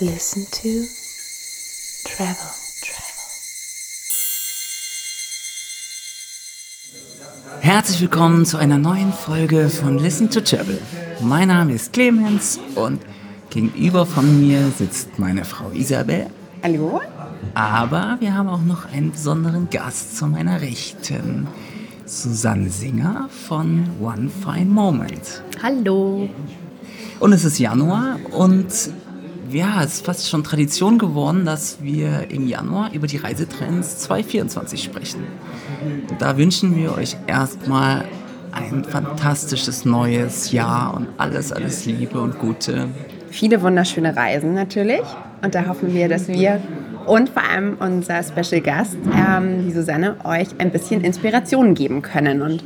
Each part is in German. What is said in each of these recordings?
Listen to Travel. Herzlich willkommen zu einer neuen Folge von Listen to Travel. Mein Name ist Clemens und gegenüber von mir sitzt meine Frau Isabel. Hallo? Aber wir haben auch noch einen besonderen Gast zu meiner Rechten. Susanne Singer von One Fine Moment. Hallo. Und es ist Januar und ja, es ist fast schon Tradition geworden, dass wir im Januar über die Reisetrends 2024 sprechen. Da wünschen wir euch erstmal ein fantastisches neues Jahr und alles, alles Liebe und Gute. Viele wunderschöne Reisen natürlich. Und da hoffen wir, dass wir und vor allem unser Special Gast, ähm, die Susanne, euch ein bisschen Inspiration geben können. Und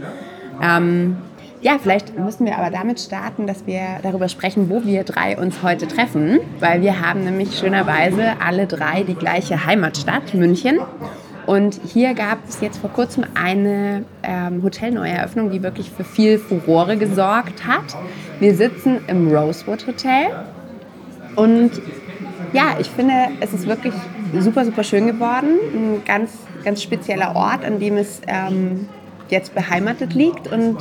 ähm, ja, vielleicht müssen wir aber damit starten, dass wir darüber sprechen, wo wir drei uns heute treffen, weil wir haben nämlich schönerweise alle drei die gleiche Heimatstadt, München. Und hier gab es jetzt vor kurzem eine ähm, Hotelneueröffnung, die wirklich für viel Furore gesorgt hat. Wir sitzen im Rosewood Hotel und ja, ich finde, es ist wirklich super, super schön geworden. Ein ganz, ganz spezieller Ort, an dem es ähm, jetzt beheimatet liegt. Und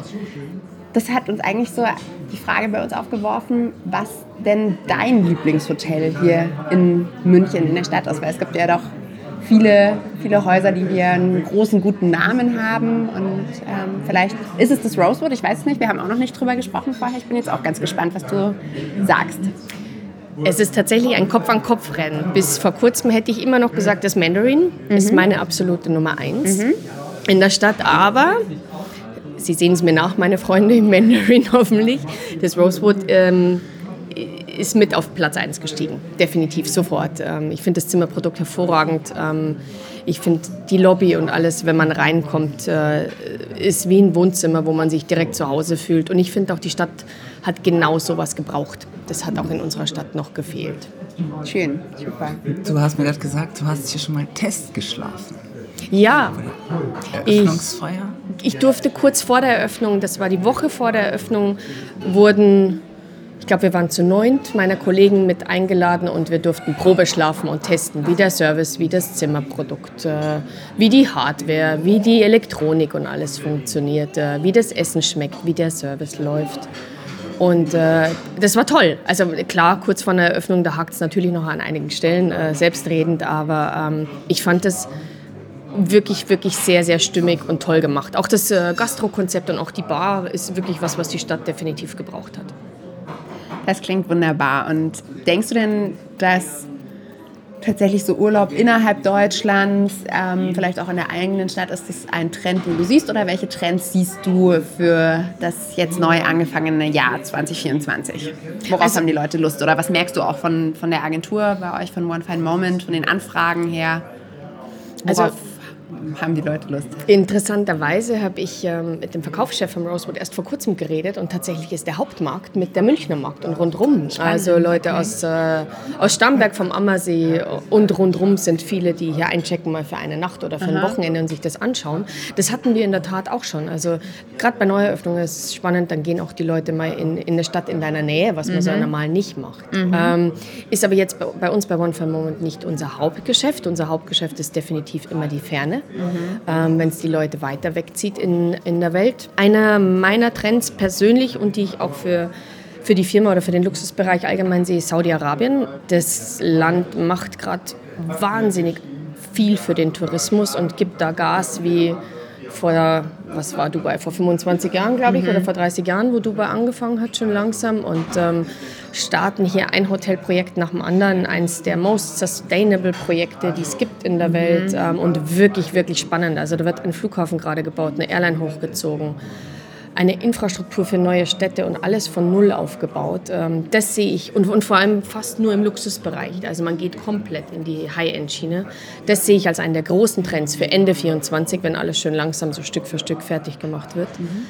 das hat uns eigentlich so die Frage bei uns aufgeworfen, was denn dein Lieblingshotel hier in München, in der Stadt ist. Weil es gibt ja doch viele, viele Häuser, die hier einen großen, guten Namen haben. Und ähm, vielleicht ist es das Rosewood, ich weiß es nicht. Wir haben auch noch nicht drüber gesprochen vorher. Ich bin jetzt auch ganz gespannt, was du sagst. Es ist tatsächlich ein Kopf-an-Kopf-Rennen. Bis vor kurzem hätte ich immer noch gesagt, das Mandarin mhm. ist meine absolute Nummer eins mhm. in der Stadt. Aber Sie sehen es mir nach, meine Freunde im Mandarin hoffentlich. Das Rosewood ähm, ist mit auf Platz 1 gestiegen, definitiv sofort. Ähm, ich finde das Zimmerprodukt hervorragend. Ähm, ich finde die Lobby und alles, wenn man reinkommt, äh, ist wie ein Wohnzimmer, wo man sich direkt zu Hause fühlt. Und ich finde auch, die Stadt hat genau sowas gebraucht. Das hat auch in unserer Stadt noch gefehlt. Schön, super. Du hast mir gerade gesagt, du hast hier schon mal Test geschlafen. Ja. Ich, ich durfte kurz vor der Eröffnung, das war die Woche vor der Eröffnung, wurden ich glaube, wir waren zu neunt, meiner Kollegen mit eingeladen und wir durften Probe schlafen und testen, wie der Service, wie das Zimmerprodukt, äh, wie die Hardware, wie die Elektronik und alles funktioniert, äh, wie das Essen schmeckt, wie der Service läuft. Und äh, das war toll. Also klar, kurz vor der Eröffnung, da hakt es natürlich noch an einigen Stellen, äh, selbstredend, aber ähm, ich fand das wirklich, wirklich sehr, sehr stimmig und toll gemacht. Auch das äh, Gastrokonzept und auch die Bar ist wirklich was, was die Stadt definitiv gebraucht hat. Das klingt wunderbar. Und denkst du denn, dass tatsächlich so Urlaub innerhalb Deutschlands, ähm, vielleicht auch in der eigenen Stadt, ist das ein Trend, den du siehst? Oder welche Trends siehst du für das jetzt neu angefangene Jahr 2024? Worauf also, haben die Leute Lust? Oder was merkst du auch von, von der Agentur bei euch, von One Fine Moment, von den Anfragen her? Also Worauf also haben die Leute Lust. Interessanterweise habe ich ähm, mit dem Verkaufschef vom Rosewood erst vor kurzem geredet und tatsächlich ist der Hauptmarkt mit der Münchner Markt und rundrum. Also Leute aus, äh, aus Starnberg vom Ammersee und rundrum sind viele, die hier einchecken mal für eine Nacht oder für ein Aha. Wochenende und sich das anschauen. Das hatten wir in der Tat auch schon. Also gerade bei Neueröffnungen ist es spannend, dann gehen auch die Leute mal in, in eine Stadt in deiner Nähe, was man mhm. so normal nicht macht. Mhm. Ähm, ist aber jetzt bei, bei uns bei One for Moment nicht unser Hauptgeschäft. Unser Hauptgeschäft ist definitiv immer die Ferne. Ähm, wenn es die Leute weiter wegzieht in, in der Welt. Einer meiner Trends persönlich und die ich auch für für die Firma oder für den Luxusbereich allgemein sehe, Saudi-Arabien. Das Land macht gerade wahnsinnig viel für den Tourismus und gibt da Gas wie vor, was war Dubai, vor 25 Jahren, glaube ich, mhm. oder vor 30 Jahren, wo Dubai angefangen hat, schon langsam. Und ähm, starten hier ein Hotelprojekt nach dem anderen, eines der most sustainable Projekte, die es gibt in der mhm. Welt. Ähm, und wirklich, wirklich spannend. Also da wird ein Flughafen gerade gebaut, eine Airline hochgezogen eine Infrastruktur für neue Städte und alles von Null aufgebaut. Ähm, das sehe ich und, und vor allem fast nur im Luxusbereich. Also man geht komplett in die High-End-Schiene. Das sehe ich als einen der großen Trends für Ende 24, wenn alles schön langsam so Stück für Stück fertig gemacht wird. Mhm.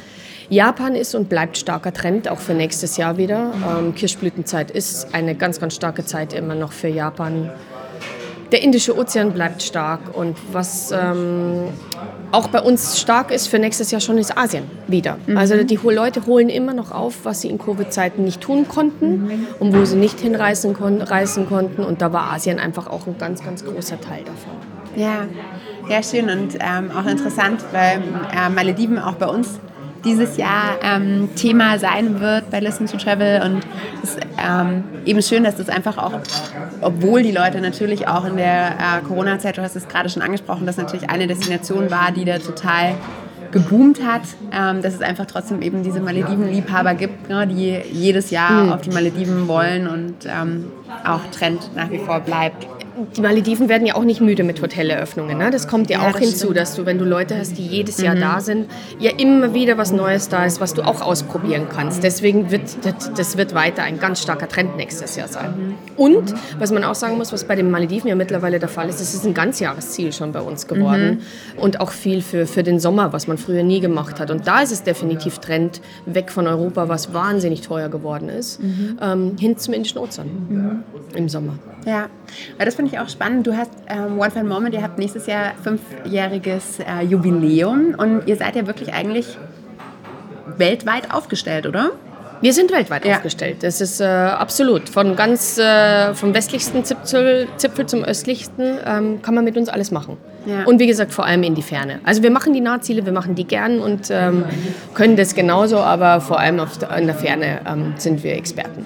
Japan ist und bleibt starker Trend, auch für nächstes Jahr wieder. Ähm, Kirschblütenzeit ist eine ganz, ganz starke Zeit immer noch für Japan der Indische Ozean bleibt stark und was ähm, auch bei uns stark ist für nächstes Jahr schon ist Asien wieder. Mhm. Also die Leute holen immer noch auf, was sie in Covid-Zeiten nicht tun konnten mhm. und wo sie nicht hinreisen kon reisen konnten. Und da war Asien einfach auch ein ganz, ganz großer Teil davon. Ja, ja schön und ähm, auch interessant, weil äh, Malediven auch bei uns dieses Jahr ähm, Thema sein wird bei Listen to Travel. Und es ist ähm, eben schön, dass das einfach auch, obwohl die Leute natürlich auch in der äh, Corona-Zeit, du hast es gerade schon angesprochen, dass natürlich eine Destination war, die da total geboomt hat, ähm, dass es einfach trotzdem eben diese Malediven-Liebhaber gibt, ne, die jedes Jahr mhm. auf die Malediven wollen und ähm, auch Trend nach wie vor bleibt die Malediven werden ja auch nicht müde mit Hoteleröffnungen. Ne? Das kommt ja, ja auch hinzu, stimmt. dass du, wenn du Leute hast, die jedes Jahr mhm. da sind, ja immer wieder was Neues da ist, was du auch ausprobieren kannst. Deswegen wird das, das wird weiter ein ganz starker Trend nächstes Jahr sein. Mhm. Und was man auch sagen muss, was bei den Malediven ja mittlerweile der Fall ist, es ist ein Ganzjahresziel schon bei uns geworden mhm. und auch viel für, für den Sommer, was man früher nie gemacht hat. Und da ist es definitiv Trend weg von Europa, was wahnsinnig teuer geworden ist, mhm. ähm, hin zum Indischen Ozean mhm. im Sommer. Ja, das finde ich auch spannend. Du hast ähm, One Fine Moment, ihr habt nächstes Jahr fünfjähriges äh, Jubiläum und ihr seid ja wirklich eigentlich weltweit aufgestellt, oder? Wir sind weltweit ja. aufgestellt. Das ist äh, absolut. Von ganz äh, vom westlichsten Zipfel, Zipfel zum östlichsten ähm, kann man mit uns alles machen. Ja. Und wie gesagt, vor allem in die Ferne. Also wir machen die Nahziele, wir machen die gern und ähm, können das genauso, aber vor allem auf, in der Ferne ähm, sind wir Experten.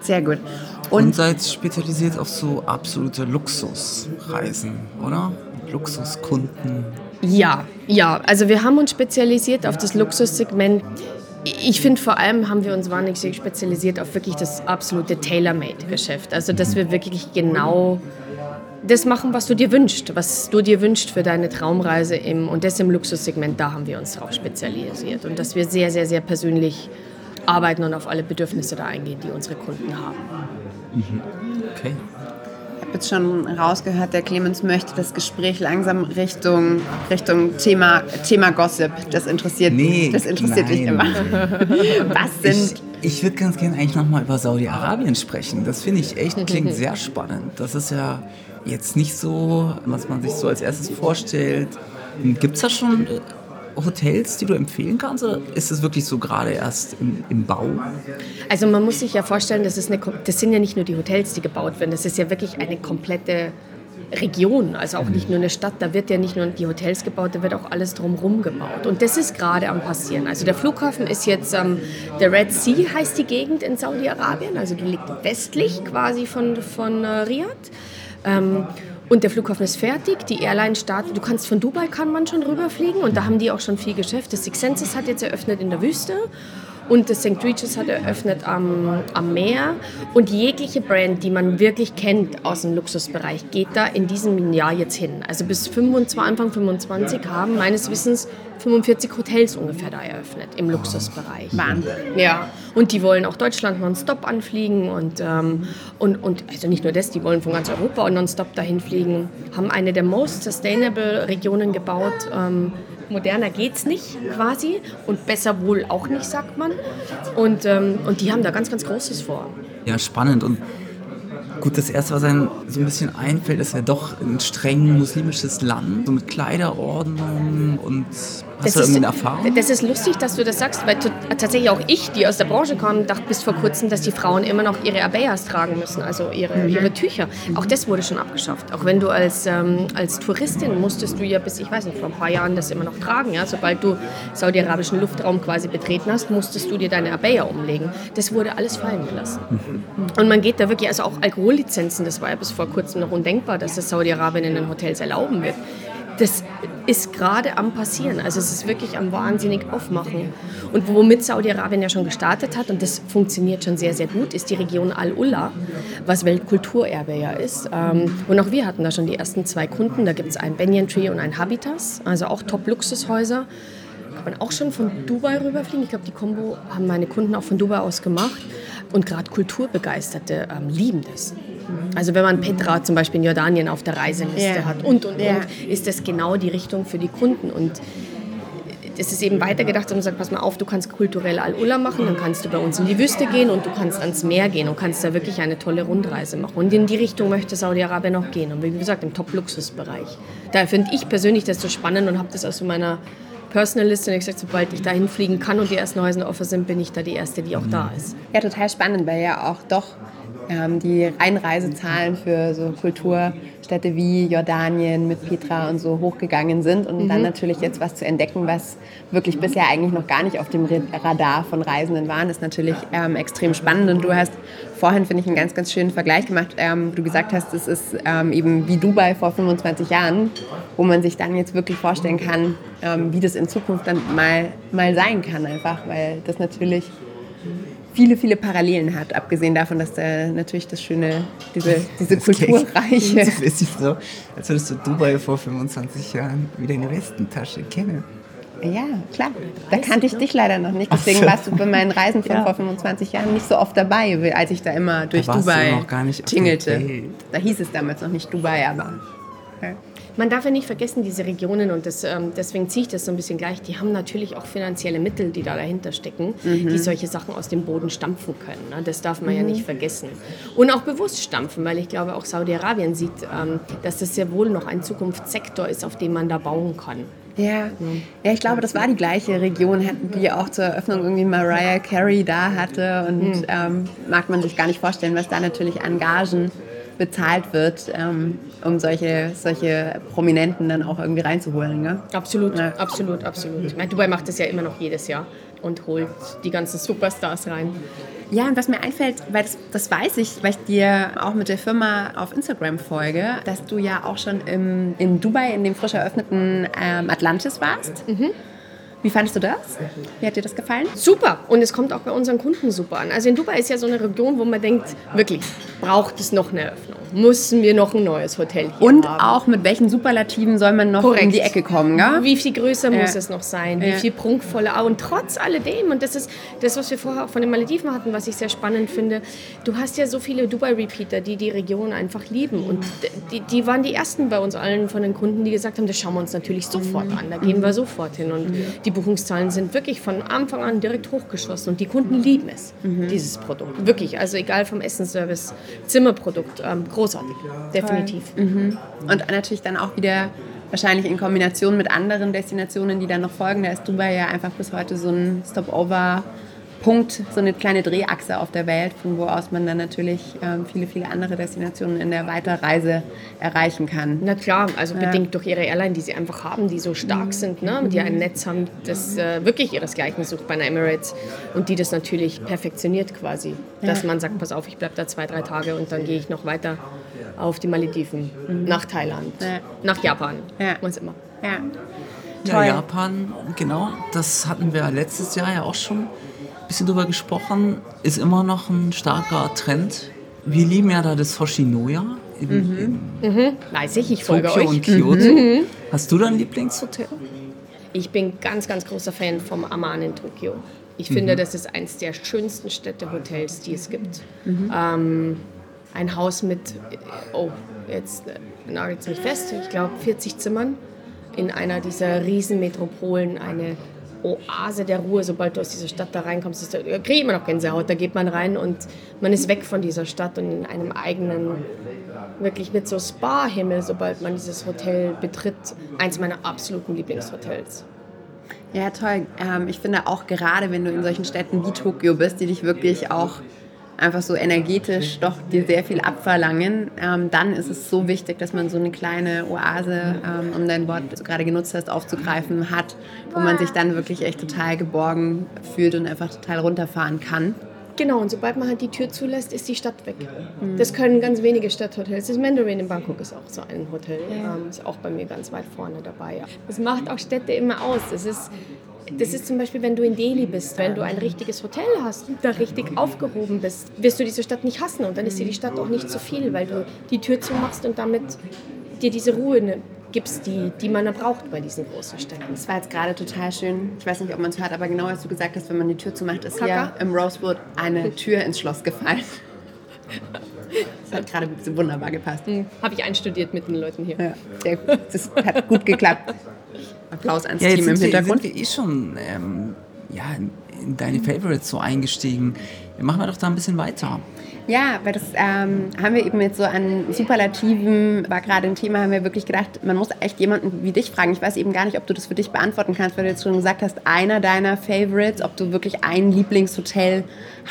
Sehr gut. Und, und seid spezialisiert auf so absolute Luxusreisen, oder? Luxuskunden. Ja, ja. Also wir haben uns spezialisiert auf das Luxussegment. Ich finde vor allem haben wir uns wahnsinnig spezialisiert auf wirklich das absolute Tailor-Made-Geschäft. Also dass wir wirklich genau das machen, was du dir wünschst, was du dir wünschst für deine Traumreise im, und das im Luxussegment, da haben wir uns darauf spezialisiert. Und dass wir sehr, sehr, sehr persönlich arbeiten und auf alle Bedürfnisse da eingehen, die unsere Kunden haben. Mhm. Okay. Ich habe jetzt schon rausgehört, der Clemens möchte das Gespräch langsam Richtung, Richtung Thema, Thema Gossip. Das interessiert, nee, das interessiert dich immer. Was sind. Ich, ich würde ganz gerne eigentlich nochmal über Saudi-Arabien sprechen. Das finde ich echt, klingt sehr spannend. Das ist ja jetzt nicht so, was man sich so als erstes vorstellt. Gibt es da schon Hotels, die du empfehlen kannst? Oder ist es wirklich so gerade erst im, im, Bau? Also man muss sich ja vorstellen, das, ist eine, das sind ja nicht nur die Hotels, die gebaut werden. Das ist ja wirklich eine komplette Region, also auch nicht nur eine Stadt. Da wird ja nicht nur die Hotels gebaut, da wird auch alles drumherum gebaut. Und das ist gerade am passieren. Also der Flughafen ist jetzt, ähm, der Red Sea heißt die Gegend in Saudi-Arabien, also die liegt westlich quasi von, von äh, Riyadh. Ähm, und der Flughafen ist fertig, die Airline startet. Du kannst von Dubai kann man schon rüberfliegen und da haben die auch schon viel Geschäft. Das Six Senses hat jetzt eröffnet in der Wüste und das St. Regis hat eröffnet am, am Meer. Und jegliche Brand, die man wirklich kennt aus dem Luxusbereich, geht da in diesem Jahr jetzt hin. Also bis 25, Anfang 25 haben meines Wissens 45 Hotels ungefähr da eröffnet im Luxusbereich. Wahnsinn. Ja, und die wollen auch Deutschland nonstop anfliegen und, ähm, und, und also nicht nur das, die wollen von ganz Europa nonstop dahin fliegen, haben eine der most sustainable Regionen gebaut. Ähm, moderner geht's nicht quasi und besser wohl auch nicht, sagt man. Und, ähm, und die haben da ganz, ganz Großes vor. Ja, spannend. Und Gut, das erste, was einem so ein bisschen einfällt, ist ja doch ein streng muslimisches Land, so mit Kleiderordnung und Hast das du irgendeine Erfahrung? Das ist lustig, dass du das sagst, weil tatsächlich auch ich, die aus der Branche kam, dachte bis vor kurzem, dass die Frauen immer noch ihre Abayas tragen müssen, also ihre, mhm. ihre Tücher. Auch das wurde schon abgeschafft. Auch wenn du als, ähm, als Touristin musstest du ja bis, ich weiß nicht, vor ein paar Jahren das immer noch tragen. Ja? Sobald du saudi-arabischen Luftraum quasi betreten hast, musstest du dir deine Abaya umlegen. Das wurde alles fallen gelassen. Mhm. Und man geht da wirklich, also auch Alkohollizenzen, das war ja bis vor kurzem noch undenkbar, dass das Saudi-Arabien in den Hotels erlauben wird das ist gerade am passieren. Also es ist wirklich am wahnsinnig aufmachen. Und womit Saudi-Arabien ja schon gestartet hat, und das funktioniert schon sehr, sehr gut, ist die Region Al-Ula, was Weltkulturerbe ja ist. Ähm, und auch wir hatten da schon die ersten zwei Kunden. Da gibt es ein Banyan Tree und ein Habitas, also auch Top-Luxushäuser. Kann man auch schon von Dubai rüberfliegen. Ich glaube, die Combo haben meine Kunden auch von Dubai aus gemacht. Und gerade Kulturbegeisterte ähm, lieben das. Also wenn man Petra zum Beispiel in Jordanien auf der Reiseliste yeah. hat und, und, yeah. und, ist das genau die Richtung für die Kunden. Und das ist eben weitergedacht und sagt, pass mal auf, du kannst kulturell Al-Ula machen, dann kannst du bei uns in die Wüste gehen und du kannst ans Meer gehen und kannst da wirklich eine tolle Rundreise machen. Und in die Richtung möchte Saudi-Arabien noch gehen. Und wie gesagt, im Top-Luxus-Bereich. Da finde ich persönlich das so spannend und habe das aus meiner Personal Liste und ich gesagt, sobald ich dahin fliegen kann und die ersten Häuser offen sind, bin ich da die Erste, die auch da ist. Ja, total spannend, weil ja auch doch die Einreisezahlen für so Kulturstädte wie Jordanien mit Petra und so hochgegangen sind und mhm. dann natürlich jetzt was zu entdecken, was wirklich bisher eigentlich noch gar nicht auf dem Radar von Reisenden waren, ist natürlich ähm, extrem spannend und du hast vorhin, finde ich, einen ganz, ganz schönen Vergleich gemacht. Ähm, du gesagt hast, es ist ähm, eben wie Dubai vor 25 Jahren, wo man sich dann jetzt wirklich vorstellen kann, ähm, wie das in Zukunft dann mal, mal sein kann einfach, weil das natürlich viele, viele Parallelen hat, abgesehen davon, dass da natürlich das schöne, diese, diese kulturreiche... Das ist so, als würdest du Dubai vor 25 Jahren wieder in der Westentasche kennen. Ja, klar. Da kannte ich dich leider noch nicht. Deswegen warst du bei meinen Reisen von ja. vor 25 Jahren nicht so oft dabei, als ich da immer durch da Dubai tingelte. Da hieß es damals noch nicht Dubai, aber. Ja. Man darf ja nicht vergessen, diese Regionen, und das, ähm, deswegen ziehe ich das so ein bisschen gleich, die haben natürlich auch finanzielle Mittel, die da dahinter stecken, mhm. die solche Sachen aus dem Boden stampfen können. Ne? Das darf man mhm. ja nicht vergessen. Und auch bewusst stampfen, weil ich glaube, auch Saudi-Arabien sieht, ähm, dass das sehr wohl noch ein Zukunftssektor ist, auf dem man da bauen kann. Ja. ja, ich glaube, das war die gleiche Region, die auch zur Eröffnung irgendwie Mariah Carey da hatte. Und mhm. ähm, mag man sich gar nicht vorstellen, was da natürlich an Gagen bezahlt wird, ähm, um solche, solche Prominenten dann auch irgendwie reinzuholen. Ne? Absolut, ja. absolut, absolut. Ich meine, Dubai macht das ja immer noch jedes Jahr und holt die ganzen Superstars rein. Ja, und was mir einfällt, weil das, das weiß ich, weil ich dir auch mit der Firma auf Instagram folge, dass du ja auch schon im, in Dubai in dem frisch eröffneten ähm, Atlantis warst. Mhm. Wie fandest du das? Wie hat dir das gefallen? Super. Und es kommt auch bei unseren Kunden super an. Also in Dubai ist ja so eine Region, wo man denkt, wirklich, braucht es noch eine Eröffnung? Müssen wir noch ein neues Hotel hier Und haben? auch mit welchen Superlativen soll man noch Korrekt. um die Ecke kommen? Gell? Wie viel größer ja. muss es noch sein? Wie ja. viel prunkvoller? Und trotz alledem, und das ist das, was wir vorher auch von den Malediven hatten, was ich sehr spannend finde, du hast ja so viele Dubai-Repeater, die die Region einfach lieben. Und die, die waren die ersten bei uns allen von den Kunden, die gesagt haben, das schauen wir uns natürlich sofort an. Da gehen wir sofort hin. Und die Buchungszahlen sind wirklich von Anfang an direkt hochgeschossen. Und die Kunden lieben es, mhm. dieses Produkt. Wirklich. Also egal vom Essensservice, Zimmerprodukt, ähm, großartig. Definitiv. Mhm. Und natürlich dann auch wieder wahrscheinlich in Kombination mit anderen Destinationen, die dann noch folgen. Da ist Dubai ja einfach bis heute so ein Stopover Punkt, so eine kleine Drehachse auf der Welt, von wo aus man dann natürlich ähm, viele, viele andere Destinationen in der Weiterreise erreichen kann. Na klar, also ja. bedingt durch ihre Airline, die sie einfach haben, die so stark mhm. sind, ne? die ein Netz haben, das äh, wirklich ihresgleichen sucht bei einer Emirates und die das natürlich perfektioniert quasi, dass man sagt, pass auf, ich bleibe da zwei, drei Tage und dann gehe ich noch weiter auf die Malediven, mhm. nach Thailand, ja. nach Japan, ja. was immer. Ja. Ja, Japan, genau, das hatten wir letztes Jahr ja auch schon bisschen drüber gesprochen, ist immer noch ein starker Trend. Wir lieben ja da das Hoshinoya in, mhm. in mhm. Weiß ich, ich folge Tokio euch. und Kyoto. Mhm. Hast du dein Lieblingshotel? Ich bin ganz, ganz großer Fan vom Aman in Tokio. Ich finde, mhm. das ist eines der schönsten Städtehotels, die es gibt. Mhm. Ähm, ein Haus mit, oh, jetzt nagelt es mich fest, ich glaube 40 Zimmern in einer dieser Riesenmetropolen, eine Oase der Ruhe, sobald du aus dieser Stadt da reinkommst. Ist, da kriege ich immer noch Gänsehaut. Da geht man rein und man ist weg von dieser Stadt und in einem eigenen, wirklich mit so Spa-Himmel, sobald man dieses Hotel betritt. Eins meiner absoluten Lieblingshotels. Ja, toll. Ähm, ich finde auch gerade, wenn du in solchen Städten wie Tokio bist, die dich wirklich auch einfach so energetisch doch dir sehr viel abverlangen, ähm, dann ist es so wichtig, dass man so eine kleine Oase, ähm, um dein Wort, das du gerade genutzt hast, aufzugreifen, hat, wo man sich dann wirklich echt total geborgen fühlt und einfach total runterfahren kann. Genau, und sobald man halt die Tür zulässt, ist die Stadt weg. Mhm. Das können ganz wenige Stadthotels. Das Mandarin in Bangkok ist auch so ein Hotel. Ja. Ähm, ist auch bei mir ganz weit vorne dabei. Das macht auch Städte immer aus. Das ist das ist zum Beispiel, wenn du in Delhi bist, wenn du ein richtiges Hotel hast, da richtig aufgehoben bist, wirst du diese Stadt nicht hassen und dann ist dir die Stadt auch nicht zu viel, weil du die Tür zumachst und damit dir diese Ruhe ne, gibst, die, die man braucht bei diesen großen Städten. Das war jetzt gerade total schön. Ich weiß nicht, ob man es hört, aber genau als du gesagt hast, wenn man die Tür zumacht, ist Kaka. hier im Rosewood eine Tür ins Schloss gefallen. Das hat gerade wunderbar gepasst. Habe ich einstudiert mit den Leuten hier. Ja, sehr gut. Das hat gut geklappt. Applaus ans Ja, Team im sind wir, Hintergrund. sind wir eh schon ähm, ja, in, in deine Favorites so eingestiegen. Machen wir doch da ein bisschen weiter. Ja, weil das ähm, haben wir eben jetzt so an Superlativen, war gerade ein Thema, haben wir wirklich gedacht, man muss echt jemanden wie dich fragen. Ich weiß eben gar nicht, ob du das für dich beantworten kannst, weil du jetzt schon gesagt hast, einer deiner Favorites, ob du wirklich ein Lieblingshotel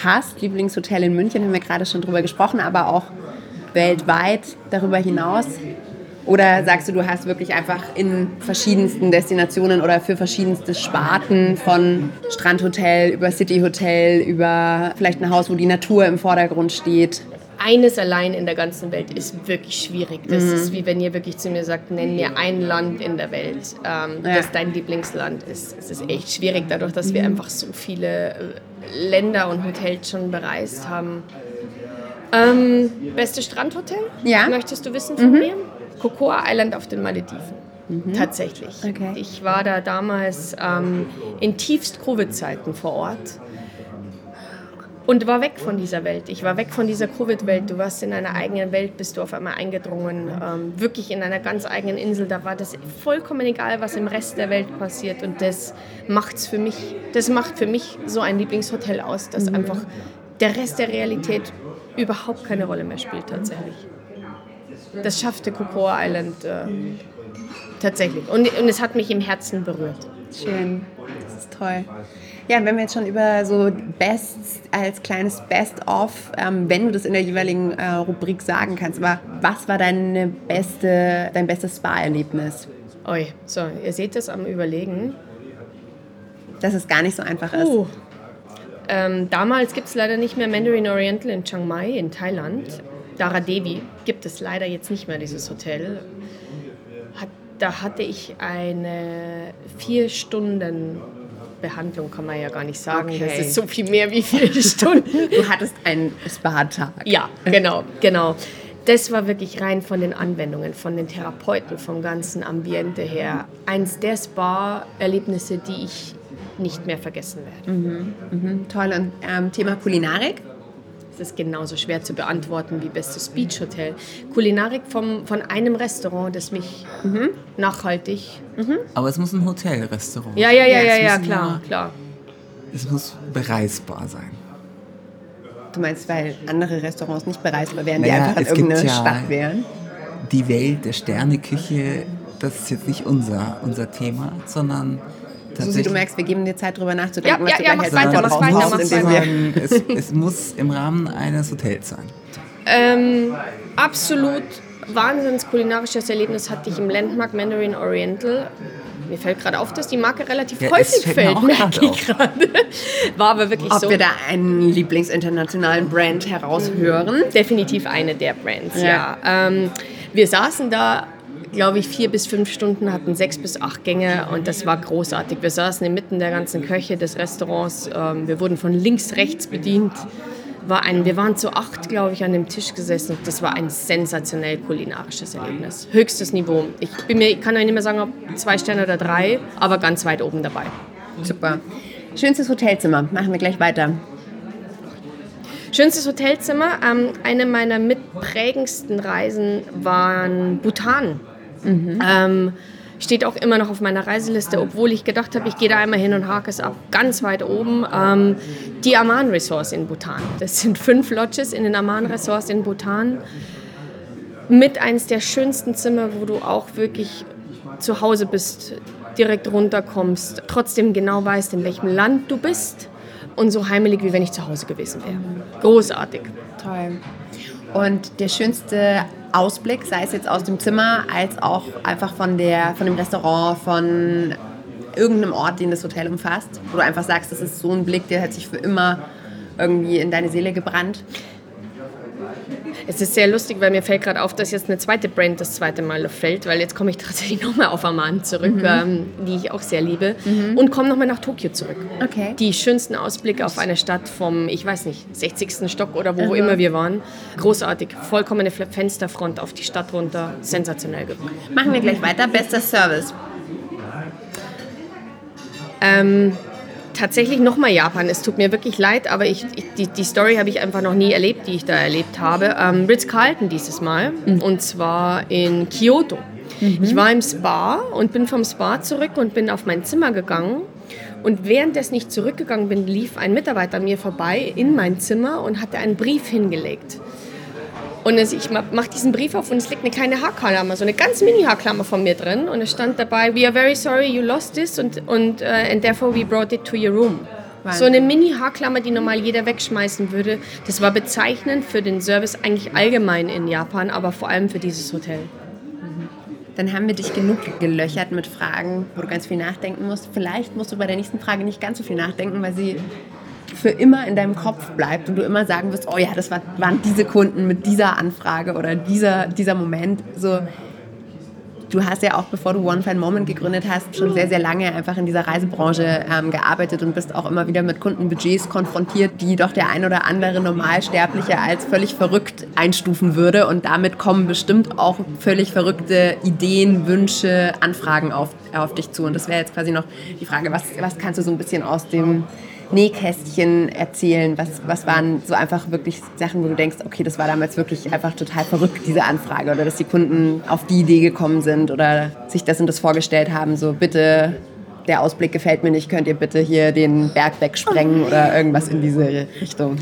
hast. Lieblingshotel in München haben wir gerade schon drüber gesprochen, aber auch weltweit darüber hinaus. Oder sagst du, du hast wirklich einfach in verschiedensten Destinationen oder für verschiedenste Sparten von Strandhotel über Cityhotel über vielleicht ein Haus, wo die Natur im Vordergrund steht? Eines allein in der ganzen Welt ist wirklich schwierig. Das ist wie wenn ihr wirklich zu mir sagt, nenn mir ein Land in der Welt, ähm, Ja. das dein Lieblingsland ist. Es ist echt schwierig, dadurch, dass wir einfach so viele äh, Länder und Hotels schon bereist haben. Ähm, beste Strandhotel? Ja. Möchtest du wissen von mir? Cocoa Island auf den Malediven. Tatsächlich. Okay. Ich war da damals ähm, in tiefst Covid-Zeiten vor Ort und war weg von dieser Welt. Ich war weg von dieser Covid-Welt. Du warst in einer eigenen Welt, bist du auf einmal eingedrungen. Ähm, wirklich in einer ganz eigenen Insel. Da war das vollkommen egal, was im Rest der Welt passiert. Und das macht's für mich, das macht für mich so ein Lieblingshotel aus, dass einfach der Rest der Realität überhaupt keine Rolle mehr spielt tatsächlich. Das schaffte Cocoa Island äh, tatsächlich. Und, und es hat mich im Herzen berührt. Schön, das ist toll. Ja, wenn wir jetzt schon über so Bests als kleines Best-of, ähm, wenn du das in der jeweiligen äh, Rubrik sagen kannst, aber was war deine beste, dein bestes Spa-Erlebnis? Oi, so, ihr seht es am Überlegen. Dass es gar nicht so einfach ist. Uh. Ähm, damals gibt es leider nicht mehr Mandarin Oriental in Chiang Mai in Thailand. Dara Devi gibt es leider jetzt nicht mehr, dieses Hotel. Hat, da hatte ich eine vier Stunden Behandlung, kann man ja gar nicht sagen. Okay. Das ist so viel mehr wie vier Stunden. Du hattest einen Spa-Tag. Ja, genau, genau. Das war wirklich rein von den Anwendungen, von den Therapeuten, vom ganzen Ambiente her. Eins der Spa-Erlebnisse, die ich nicht mehr vergessen werde. Mhm, toll. Und ähm, Thema Kulinarik? Das ist genauso schwer zu beantworten wie bestes Beach-Hotel. Kulinarik vom, von einem Restaurant, das mich nachhaltig. Aber es muss ein Hotelrestaurant Ja, ja, ja, Ja, ja, ja, klar, ja- klar. Es muss bereisbar sein. Du meinst, weil andere Restaurants nicht bereisbar wären, die Naja, einfach in irgendeine ja- Stadt wären? Die Welt der Sterneküche, das ist jetzt nicht unser, unser Thema, sondern Susi, du merkst, wir geben dir Zeit, drüber nachzudenken, Ja, was ja, du ja, mach weiter, mach weiter, mach sagen, es, es muss im Rahmen eines Hotels sein. Ähm, absolut wahnsinns kulinarisches Erlebnis hatte ich im Landmark Mandarin Oriental. Mir fällt gerade auf, dass die Marke relativ Ja, häufig fällt mir fällt, auch merke gerade ich gerade. War aber wirklich Ob so. wir da einen Lieblingsinternationalen Brand heraushören? Definitiv eine der Brands, Ja. ja. Ähm, wir saßen da, glaube ich, vier bis fünf Stunden, hatten sechs bis acht Gänge und das war großartig. Wir saßen inmitten der ganzen Köche des Restaurants. Ähm, wir wurden von links, rechts bedient. War ein, wir waren zu acht, glaube ich, an dem Tisch gesessen. Das war ein sensationell kulinarisches Erlebnis. Höchstes Niveau. Ich, bin mir, ich kann euch nicht mehr sagen, ob zwei Sterne oder drei, aber ganz weit oben dabei. Super. Schönstes Hotelzimmer. Machen wir gleich weiter. Schönstes Hotelzimmer. Ähm, eine meiner mitprägendsten Reisen waren Bhutan. Ähm, steht auch immer noch auf meiner Reiseliste, obwohl ich gedacht habe, ich gehe da einmal hin und hake es ab. Ganz weit oben. Ähm, die Aman Resorts in Bhutan. Das sind fünf Lodges in den Aman Resorts in Bhutan. Mit eins der schönsten Zimmer, wo du auch wirklich zu Hause bist, direkt runterkommst, trotzdem genau weißt, in welchem Land du bist und so heimelig, wie wenn ich zu Hause gewesen wäre. Großartig. Toll. Und der schönste Ausblick, sei es jetzt aus dem Zimmer, als auch einfach von, der, von dem Restaurant, von irgendeinem Ort, den das Hotel umfasst, wo du einfach sagst, das ist so ein Blick, der hat sich für immer irgendwie in deine Seele gebrannt. Es ist sehr lustig, weil mir fällt gerade auf, dass jetzt eine zweite Brand das zweite Mal fällt, weil jetzt komme ich tatsächlich nochmal auf Amman zurück, ähm, die ich auch sehr liebe, und komme nochmal nach Tokio zurück. Okay. Die schönsten Ausblicke auf eine Stadt vom, ich weiß nicht, 60. Stock oder wo immer wir waren. Großartig. Vollkommene Fensterfront auf die Stadt runter. Sensationell gemacht. Machen wir gleich weiter. Bester Service. Ähm, tatsächlich nochmal Japan. Es tut mir wirklich leid, aber ich, ich die, die Story habe ich einfach noch nie erlebt, die ich da erlebt habe. Ähm, Ritz-Carlton dieses Mal mhm. und zwar in Kyoto. Mhm. Ich war im Spa und bin vom Spa zurück und bin auf mein Zimmer gegangen. Und währenddessen ich zurückgegangen bin, lief ein Mitarbeiter an mir vorbei in mein Zimmer und hatte einen Brief hingelegt. Und ich mache diesen Brief auf und es liegt eine kleine Haarklammer, so eine ganz mini Haarklammer von mir drin. Und es stand dabei, we are very sorry you lost this und, und uh, and therefore we brought it to your room. So eine Mini-Haarklammer, die normal jeder wegschmeißen würde. Das war bezeichnend für den Service eigentlich allgemein in Japan, aber vor allem für dieses Hotel. Dann haben wir dich genug gelöchert mit Fragen, wo du ganz viel nachdenken musst. Vielleicht musst du bei der nächsten Frage nicht ganz so viel nachdenken, weil sie für immer in deinem Kopf bleibt und du immer sagen wirst, oh ja, das waren diese Kunden mit dieser Anfrage oder dieser, dieser Moment. So, du hast ja auch, bevor du One Fine Moment gegründet hast, schon sehr, sehr lange einfach in dieser Reisebranche ähm, gearbeitet und bist auch immer wieder mit Kundenbudgets konfrontiert, die doch der ein oder andere Normalsterbliche als völlig verrückt einstufen würde. Und damit kommen bestimmt auch völlig verrückte Ideen, Wünsche, Anfragen auf, auf dich zu. Und das wäre jetzt quasi noch die Frage, was, was kannst du so ein bisschen aus dem Nähkästchen erzählen? Was, was waren so einfach wirklich Sachen, wo du denkst, okay, das war damals wirklich einfach total verrückt, diese Anfrage oder dass die Kunden auf die Idee gekommen sind oder sich das und das vorgestellt haben, so bitte, der Ausblick gefällt mir nicht, könnt ihr bitte hier den Berg wegsprengen oder irgendwas in diese Richtung?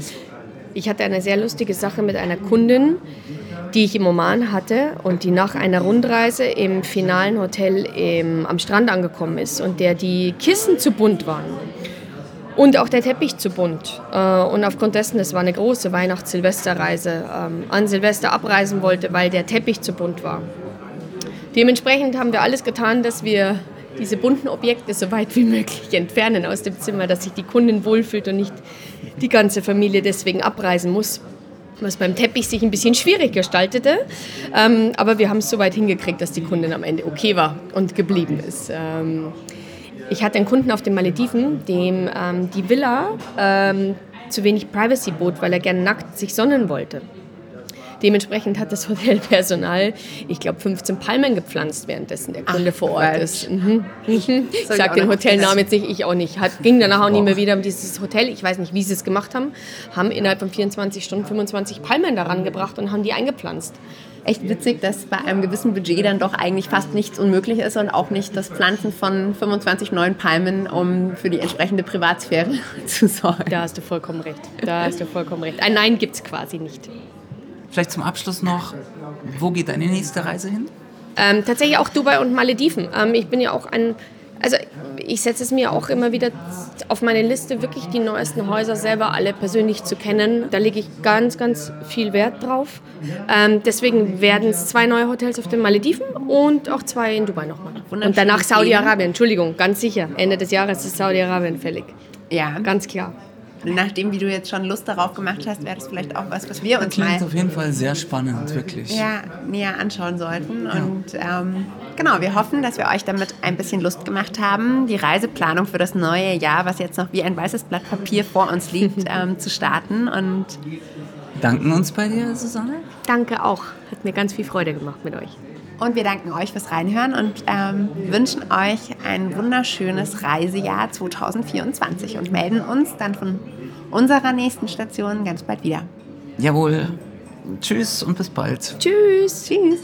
Ich hatte eine sehr lustige Sache mit einer Kundin, die ich im Oman hatte und die nach einer Rundreise im finalen Hotel im, am Strand angekommen ist und der die Kissen zu bunt waren. Und auch der Teppich zu bunt. Äh, und aufgrund dessen, es war eine große Weihnachts-Silvesterreise, ähm, an Silvester abreisen wollte, weil der Teppich zu bunt war. Dementsprechend haben wir alles getan, dass wir diese bunten Objekte so weit wie möglich entfernen aus dem Zimmer, dass sich die Kundin wohlfühlt und nicht die ganze Familie deswegen abreisen muss. Was beim Teppich sich ein bisschen schwierig gestaltete. Ähm, aber wir haben es so weit hingekriegt, dass die Kundin am Ende okay war und geblieben ist. Ich hatte einen Kunden auf den Malediven, dem ähm, die Villa ähm, zu wenig Privacy bot, weil er gerne nackt sich sonnen wollte. Dementsprechend hat das Hotelpersonal, ich glaube, 15 Palmen gepflanzt, währenddessen der Kunde Ach, vor Ort ist. Mhm. Ich sage den Hotelnamen jetzt nicht, ich auch nicht. Hat, ging danach auch nicht mehr wieder um dieses Hotel. Ich weiß nicht, wie sie es gemacht haben. Haben innerhalb von 24 Stunden 25 Palmen daran gebracht und haben die eingepflanzt echt witzig, dass bei einem gewissen Budget dann doch eigentlich fast nichts unmöglich ist und auch nicht das Pflanzen von 25 neuen Palmen, um für die entsprechende Privatsphäre zu sorgen. Da hast du vollkommen recht. Da hast du vollkommen recht. Ein Nein gibt es quasi nicht. Vielleicht zum Abschluss noch, wo geht deine nächste Reise hin? Ähm, tatsächlich auch Dubai und Malediven. Ähm, ich bin ja auch ein also ich setze es mir auch immer wieder auf meine Liste, wirklich die neuesten Häuser selber alle persönlich zu kennen. Da lege ich ganz, ganz viel Wert drauf. Ähm, deswegen werden es zwei neue Hotels auf den Malediven und auch zwei in Dubai nochmal. Und danach Saudi-Arabien, Entschuldigung, ganz sicher. Ende des Jahres ist Saudi-Arabien fällig. Ja. Ganz klar nachdem, wie du jetzt schon Lust darauf gemacht hast, wäre das vielleicht auch was, was wir uns das mal... auf jeden Fall sehr spannend, wirklich. Ja, näher anschauen sollten. Ja. Und ähm, genau, wir hoffen, dass wir euch damit ein bisschen Lust gemacht haben, die Reiseplanung für das neue Jahr, was jetzt noch wie ein weißes Blatt Papier vor uns liegt, ähm, zu starten. Und danken uns bei dir, Susanne. Danke auch. Hat mir ganz viel Freude gemacht mit euch. Und wir danken euch fürs Reinhören und ähm, wünschen euch ein wunderschönes Reisejahr 2024 und melden uns dann von unserer nächsten Station ganz bald wieder. Jawohl. Tschüss und bis bald. Tschüss. Tschüss.